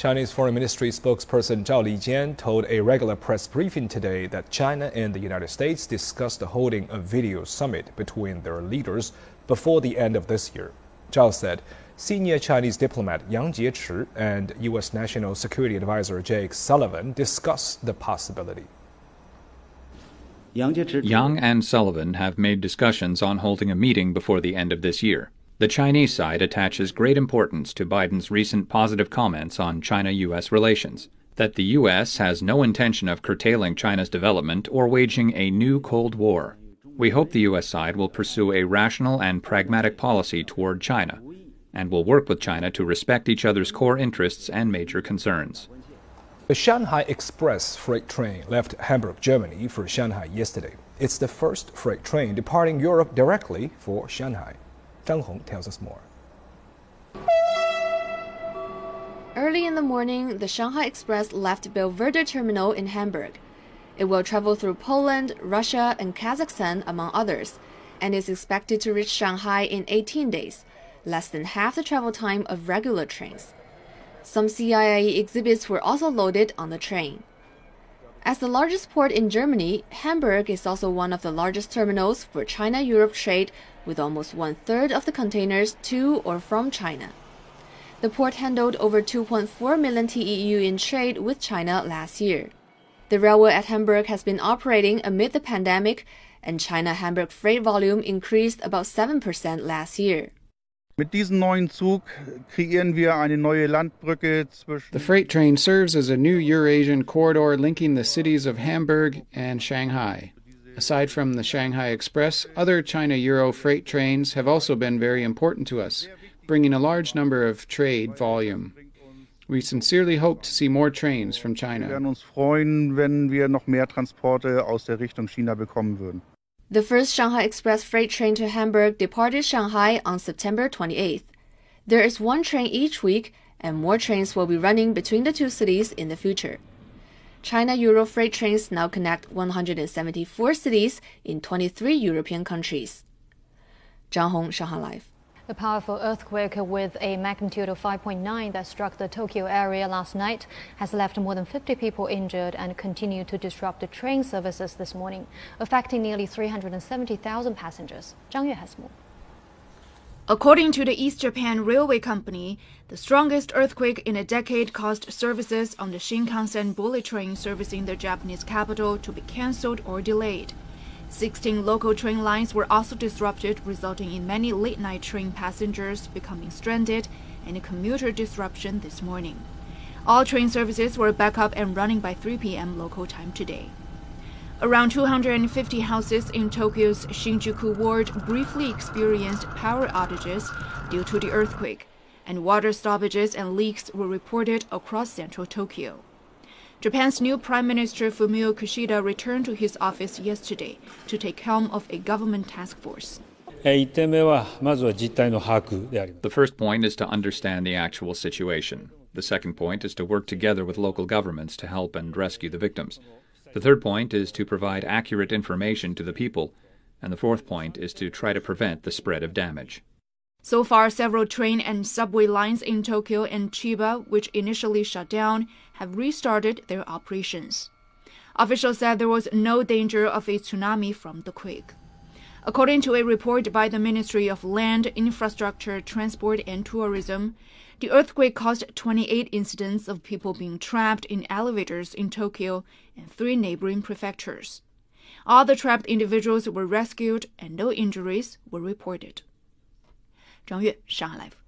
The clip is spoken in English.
Chinese Foreign Ministry spokesperson Zhao Lijian told a regular press briefing today that China and the United States discussed holding a video summit between their leaders before the end of this year. Zhao said senior Chinese diplomat Yang Jiechi and U.S. National Security Advisor Jake Sullivan discussed the possibility. Yang and Sullivan have made discussions on holding a meeting before the end of this year. The Chinese side attaches great importance to Biden's recent positive comments on China U.S. relations, that the U.S. has no intention of curtailing China's development or waging a new Cold War. We hope the U.S. side will pursue a rational and pragmatic policy toward China, and will work with China to respect each other's core interests and major concerns. The Shanghai Express freight train left Hamburg, Germany for Shanghai yesterday. It's the first freight train departing Europe directly for Shanghai. Zhang Hong tells us more. Early in the morning, the Shanghai Express left Billwerder Terminal in Hamburg. It will travel through Poland, Russia, and Kazakhstan, among others, and is expected to reach Shanghai in 18 days, less than half the travel time of regular trains. Some CIIE exhibits were also loaded on the train. As the largest port in Germany, Hamburg is also one of the largest terminals for China Europe trade, with almost one third of the containers to or from China. The port handled over 2.4 million TEU in trade with China last year. The railway at Hamburg has been operating amid the pandemic, and China Hamburg freight volume increased about 7% last year. The freight train serves as a new Eurasian corridor linking the cities of Hamburg and Shanghai. Aside from the Shanghai Express, other China Euro freight trains have also been very important to us, bringing a large number of trade volume. We sincerely hope to see more trains from Wir China. The first Shanghai Express freight train to Hamburg departed Shanghai on September 28th. There is one train each week, and more trains will be running between the two cities in the future. China Euro freight trains now connect 174 cities in 23 European countries. Zhang Hong, Shanghai Live. A powerful earthquake with a magnitude of 5.9 that struck the Tokyo area last night has left more than 50 people injured and continued to disrupt the train services this morning, affecting nearly 370,000 passengers. Zhang Yue has more. According to the East Japan Railway Company, the strongest earthquake in a decade caused services on the Shinkansen bullet train servicing the Japanese capital to be cancelled or delayed. 16 local train lines were also disrupted, resulting in many late night train passengers becoming stranded and a commuter disruption this morning. All train services were back up and running by 3 p.m. local time today. Around 250 houses in Tokyo's Shinjuku ward briefly experienced power outages due to the earthquake, and water stoppages and leaks were reported across central Tokyo. Japan's new Prime Minister Fumio Kishida returned to his office yesterday to take helm of a government task force. The first point is to understand the actual situation. The second point is to work together with local governments to help and rescue the victims. The third point is to provide accurate information to the people. And the fourth point is to try to prevent the spread of damage. So far, several train and subway lines in Tokyo and Chiba, which initially shut down, have restarted their operations. Officials said there was no danger of a tsunami from the quake. According to a report by the Ministry of Land, Infrastructure, Transport and Tourism, the earthquake caused 28 incidents of people being trapped in elevators in Tokyo and three neighboring prefectures. All the trapped individuals were rescued and no injuries were reported. 张悦，上海 Life。